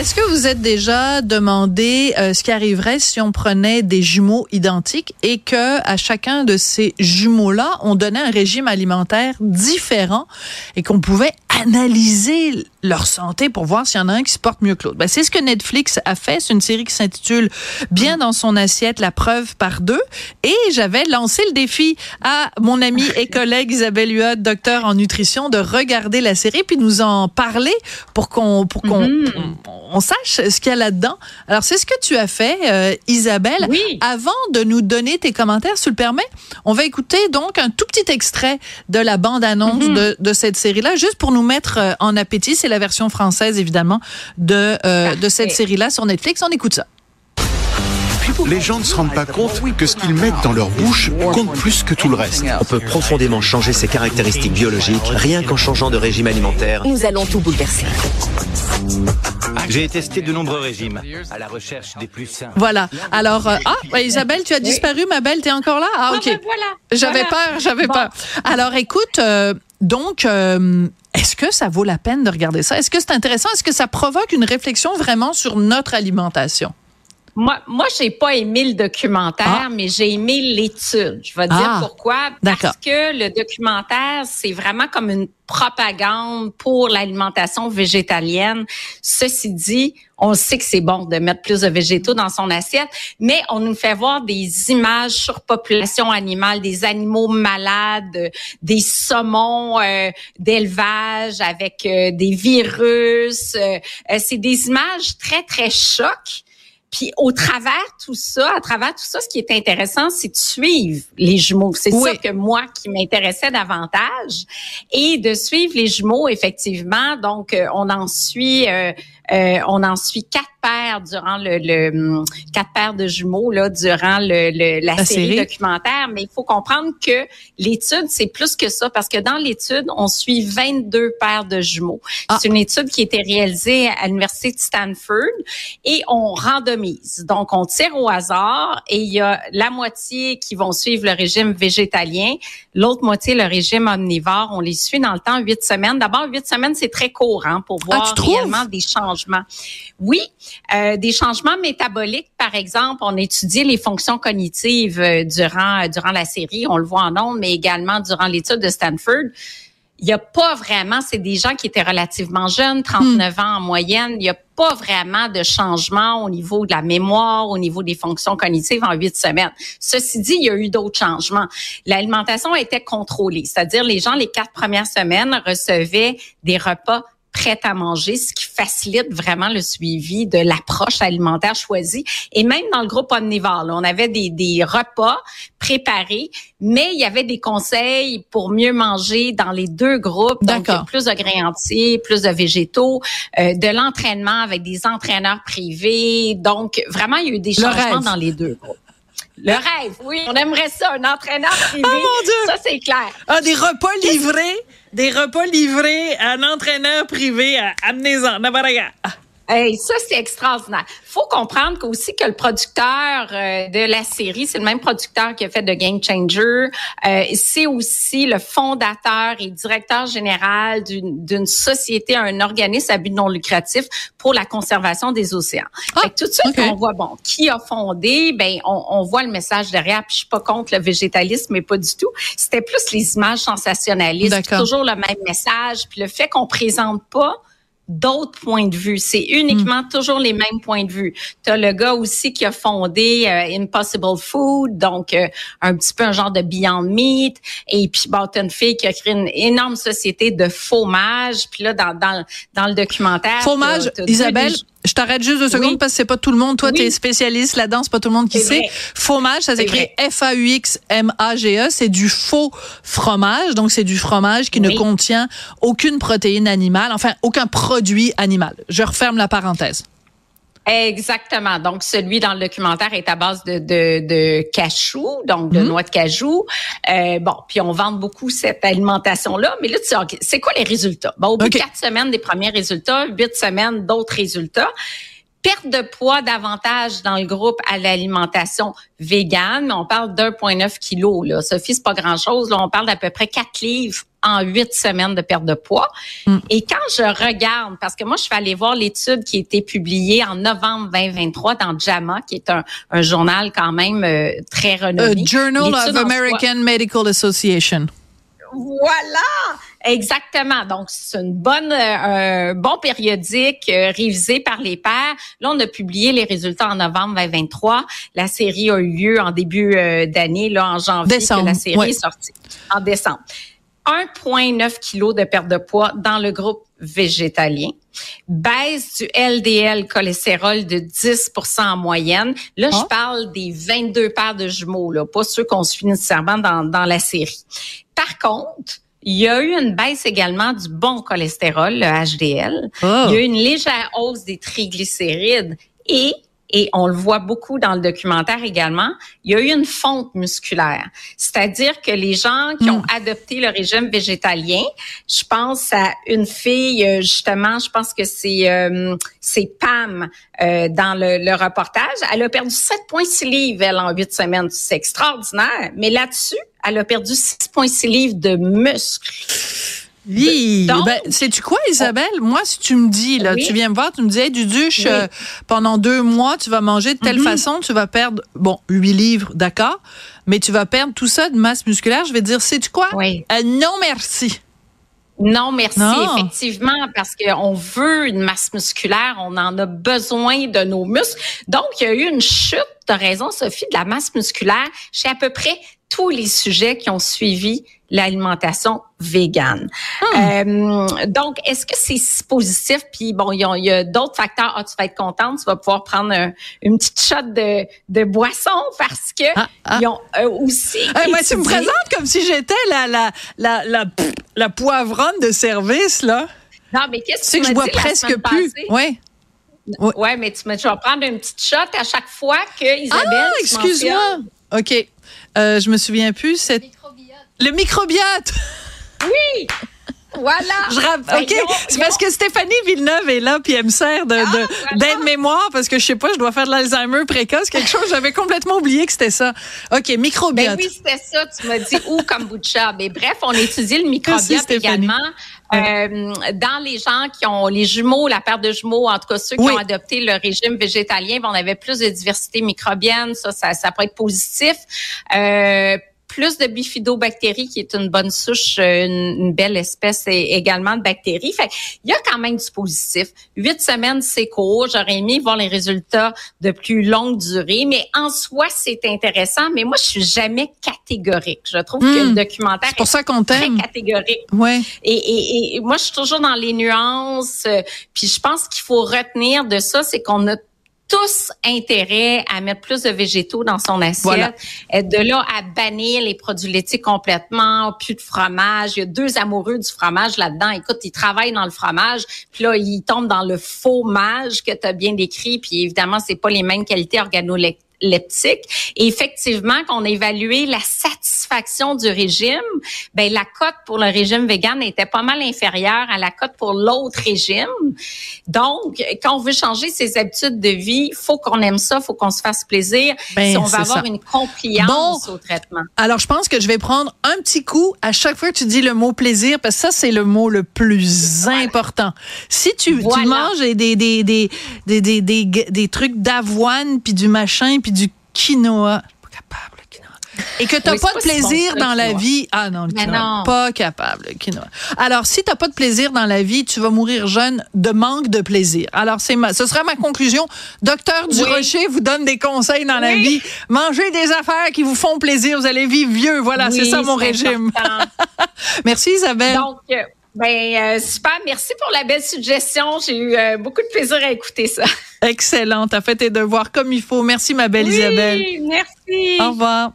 Est-ce que vous êtes déjà demandé euh, ce qui arriverait si on prenait des jumeaux identiques et que à chacun de ces jumeaux-là, on donnait un régime alimentaire différent et qu'on pouvait analyser leur santé pour voir s'il y en a un qui se porte mieux que l'autre? Ben, c'est ce que Netflix a fait. C'est une série qui s'intitule Bien dans son assiette, la preuve par deux. Et j'avais lancé le défi à mon ami et collègue Isabelle Huot, docteur en nutrition, de regarder la série puis nous en parler pour qu'on pour qu'on Mhm. on, on sache ce qu'il y a là-dedans. Alors c'est ce que tu as fait, euh, Isabelle. Oui. Avant de nous donner tes commentaires, si tu le permets, on va écouter donc un tout petit extrait de la bande-annonce Mhm. de, de cette série-là, juste pour nous mettre euh, en appétit. C'est la version française, évidemment, de, euh, de cette série-là sur Netflix. On écoute ça. Les gens ne se rendent pas compte que ce qu'ils mettent dans leur bouche compte plus que tout le reste. On peut profondément changer ses caractéristiques biologiques rien qu'en changeant de régime alimentaire. Nous allons tout bouleverser. J'ai testé de nombreux régimes à la recherche des plus sains. Voilà. Alors, euh, ah, Isabelle, tu as disparu, ma belle, t'es encore là? Ah, ok. ben voilà. J'avais Voilà. peur, j'avais Bon. peur. Alors, écoute, euh, donc, euh, est-ce que ça vaut la peine de regarder ça? Est-ce que c'est intéressant? Est-ce que ça provoque une réflexion vraiment sur notre alimentation? Moi, moi, j'ai pas aimé le documentaire, Ah. mais j'ai aimé l'étude. Je vais te Ah. dire pourquoi. Parce que le documentaire, c'est vraiment comme une propagande pour l'alimentation végétalienne. Ceci dit, on sait que c'est bon de mettre plus de végétaux dans son assiette, mais on nous fait voir des images sur population animale, des animaux malades, des saumons euh, d'élevage avec euh, des virus. euh, euh, c'est des images très, très chocs. Puis au travers tout ça, à travers tout ça, ce qui est intéressant, c'est de suivre les jumeaux. C'est Oui. ça que moi qui m'intéressait davantage et de suivre les jumeaux effectivement. Donc euh, on en suit, euh, euh, on en suit quatre paires durant le, le hum, quatre paires de jumeaux là durant le, le- la, La série, série. documentaire. Mais il faut comprendre que l'étude c'est plus que ça parce que dans l'étude on suit 22 paires de jumeaux. Ah. C'est une étude qui a été réalisée à l'université de Stanford et on Donc, on tire au hasard et il y a la moitié qui vont suivre le régime végétalien, l'autre moitié le régime omnivore. On les suit dans le temps huit semaines. D'abord, huit semaines, c'est très court hein, pour Ah, voir trouves? réellement des changements. Oui, euh, des changements métaboliques, par exemple. On étudie les fonctions cognitives euh, durant durant la série. On le voit en ondes, mais également durant l'étude de Stanford il n'y a pas vraiment, c'est des gens qui étaient relativement jeunes, 39 ans en moyenne, il n'y a pas vraiment de changement au niveau de la mémoire, au niveau des fonctions cognitives en huit semaines. Ceci dit, il y a eu d'autres changements. L'alimentation était contrôlée, c'est-à-dire les gens, les quatre premières semaines, recevaient des repas prêts à manger, ce qui facilite vraiment le suivi de l'approche alimentaire choisie. Et même dans le groupe omnivore, là, on avait des, des repas préparés, mais il y avait des conseils pour mieux manger dans les deux groupes. Donc, plus de grains entiers, plus de végétaux, euh, de l'entraînement avec des entraîneurs privés. Donc, vraiment, il y a eu des changements dans les deux groupes. Le rêve, oui. On aimerait ça, un entraîneur privé. Oh, mon Dieu! Ça, c'est clair. Ah, des repas livrés, des repas livrés à un entraîneur privé à Amnésan, Navaraga. Hey, ça, c'est extraordinaire. faut comprendre qu'aussi que le producteur euh, de la série, c'est le même producteur qui a fait The Game Changer. Euh, c'est aussi le fondateur et directeur général d'une société, un organisme à but non lucratif pour la conservation des océans. Ah, Fait que tout de suite, on voit, bon, qui a fondé, ben, on, on voit le message derrière. Puis je suis pas contre le végétalisme, mais pas du tout. C'était plus les images sensationnalistes, toujours le même message. Puis le fait qu'on présente pas d'autres points de vue. C'est uniquement toujours les mêmes points de vue. Tu as le gars aussi qui a fondé euh, Impossible Food, donc euh, un petit peu un genre de Beyond Meat. Et puis, bon, t'as une fille qui a créé une énorme société de fromage. Puis là, dans, dans, dans le documentaire... Fromage, Isabelle, je t'arrête juste deux secondes Oui. parce que c'est pas tout le monde. Toi, Oui. tu es spécialiste là-dedans, c'est pas tout le monde qui sait. vrai. Fromage, ça s'écrit. F-A-U-X-M-A-G-E. C'est du faux fromage. Donc, c'est du fromage qui ne contient aucune protéine animale, enfin, aucun produit animal. Je referme la parenthèse. Exactement. Donc, celui dans le documentaire est à base de, de, de cachou, donc de Mhm. noix de cajou. Euh, bon, puis on vend beaucoup cette alimentation-là. Mais là, tu sais, c'est quoi les résultats? Bon, au bout de quatre semaines, des premiers résultats, huit semaines, d'autres résultats. Perte de poids davantage dans le groupe à l'alimentation végane, mais on parle d'1,9 kg. Là. Sophie, c'est pas grand-chose. Là, on parle d'à peu près 4 livres en huit semaines de perte de poids. Mm. Et quand je regarde, parce que moi, je suis allée voir l'étude qui a été publiée en novembre 2023 dans JAMA, qui est un, un journal quand même euh, très renommé. Journal of American Medical Association. Voilà, exactement. Donc c'est une bonne, euh, un bon périodique euh, révisé par les pairs. Là, on a publié les résultats en novembre 2023. La série a eu lieu en début euh, d'année, là en janvier, décembre, que la série est sortie en décembre. 1,9 kg de perte de poids dans le groupe végétalien. Baisse du LDL cholestérol de 10% en moyenne. Là, je ah. parle des 22 paires de jumeaux, là, pas ceux qu'on suit nécessairement dans, dans la série. Par contre, il y a eu une baisse également du bon cholestérol, le HDL. Oh. Il y a eu une légère hausse des triglycérides et et on le voit beaucoup dans le documentaire également, il y a eu une fonte musculaire. C'est-à-dire que les gens qui ont hmm. adopté le régime végétalien, je pense à une fille, euh, justement, je pense que c'est euh, c'est Pam euh, dans le, le, reportage, elle a perdu 7,6 livres elle, en huit semaines. C'est extraordinaire. Mais là-dessus, elle a perdu 6,6 livres de muscles. Oui. Ben, sais-tu quoi, Isabelle? Moi, si tu me dis, là, tu viens me voir, tu me dis, hey, Duduche, euh, pendant deux mois, tu vas manger de telle mhm. façon, tu vas perdre, bon, huit livres, d'accord, mais tu vas perdre tout ça de masse musculaire. Je vais dire, sais-tu quoi? Oui. Euh, non, merci. Non, merci, effectivement, parce qu'on veut une masse musculaire, on en a besoin de nos muscles. Donc, il y a eu une chute, de raison, Sophie, de la masse musculaire chez à peu près tous les sujets qui ont suivi l'alimentation végane. Hmm. Euh, donc, est-ce que c'est si positif? Puis bon, il y a, d'autres facteurs. Ah, tu vas être contente, tu vas pouvoir prendre une petite shot de, de boisson parce que ah, ah. ils ont euh, aussi. moi, tu me présentes comme si j'étais la la la la, la poivronne de service là. Non, mais qu'est-ce que tu sais que je bois presque plus. Oui. Ouais. mais tu, tu vas prendre une petite shot à chaque fois que Isabelle. Ah, excuse-moi. OK. Euh, je me souviens plus. C'est le microbiote. Oui. Voilà. Je OK. C'est parce que Stéphanie Villeneuve est là puis elle me sert de, ah, d'aide-mémoire parce que je sais pas, je dois faire de l'Alzheimer précoce, quelque chose. J'avais complètement oublié que c'était ça. OK, microbiote. Ben oui, c'était ça. Tu m'as dit ou kombucha. Mais bref, on étudie le microbiote également. Euh, dans les gens qui ont les jumeaux, la paire de jumeaux, en tout cas ceux qui ont adopté le régime végétalien, ben, on avait plus de diversité microbienne, ça, ça, ça peut être positif. Euh, plus de bifidobactéries, qui est une bonne souche, euh, une, belle espèce également de bactéries. Fait il y a quand même du positif. Huit semaines, c'est court. J'aurais aimé voir les résultats de plus longue durée, mais en soi, c'est intéressant. Mais moi, je suis jamais catégorique. Je trouve que le hmm. documentaire pour ça qu'on très catégorique. Ouais. Et, et, et, moi, je suis toujours dans les nuances. Euh, puis je pense qu'il faut retenir de ça, c'est qu'on a tous intérêt à mettre plus de végétaux dans son assiette. De là à bannir les produits laitiers complètement, plus de fromage. Il y a deux amoureux du fromage là-dedans. Écoute, ils travaillent dans le fromage, puis là, ils tombent dans le faux mage que tu as bien décrit, puis évidemment, c'est pas les mêmes qualités organoleptiques leptique. Et effectivement, qu'on a évalué la satisfaction du régime, ben la cote pour le régime vegan était pas mal inférieure à la cote pour l'autre régime. Donc, quand on veut changer ses habitudes de vie, faut qu'on aime ça, faut qu'on se fasse plaisir. Ben, si on va avoir une compliance au traitement. Alors, je pense que je vais prendre un petit coup à chaque fois que tu dis le mot plaisir, parce que ça, c'est le mot le plus important. Si tu, tu manges des, des, des, des, des, des, des trucs d'avoine, puis du machin, puis du quinoa. Pas capable, le quinoa. Et que tu n'as pas de plaisir dans la vie. Ah non, le quinoa. Pas capable, le quinoa. Alors, si tu n'as pas de plaisir dans la vie, tu vas mourir jeune de manque de plaisir. Alors, c'est ce sera ma conclusion. Docteur Durocher vous donne des conseils dans la vie. Mangez des affaires qui vous font plaisir. Vous allez vivre vieux. Voilà, c'est ça mon régime. Merci Isabelle. Donc, euh, ben euh, super, merci pour la belle suggestion. J'ai eu euh, beaucoup de plaisir à écouter ça. Excellent, t'as fait tes devoirs comme il faut. Merci ma belle oui, Isabelle. Merci. Au revoir.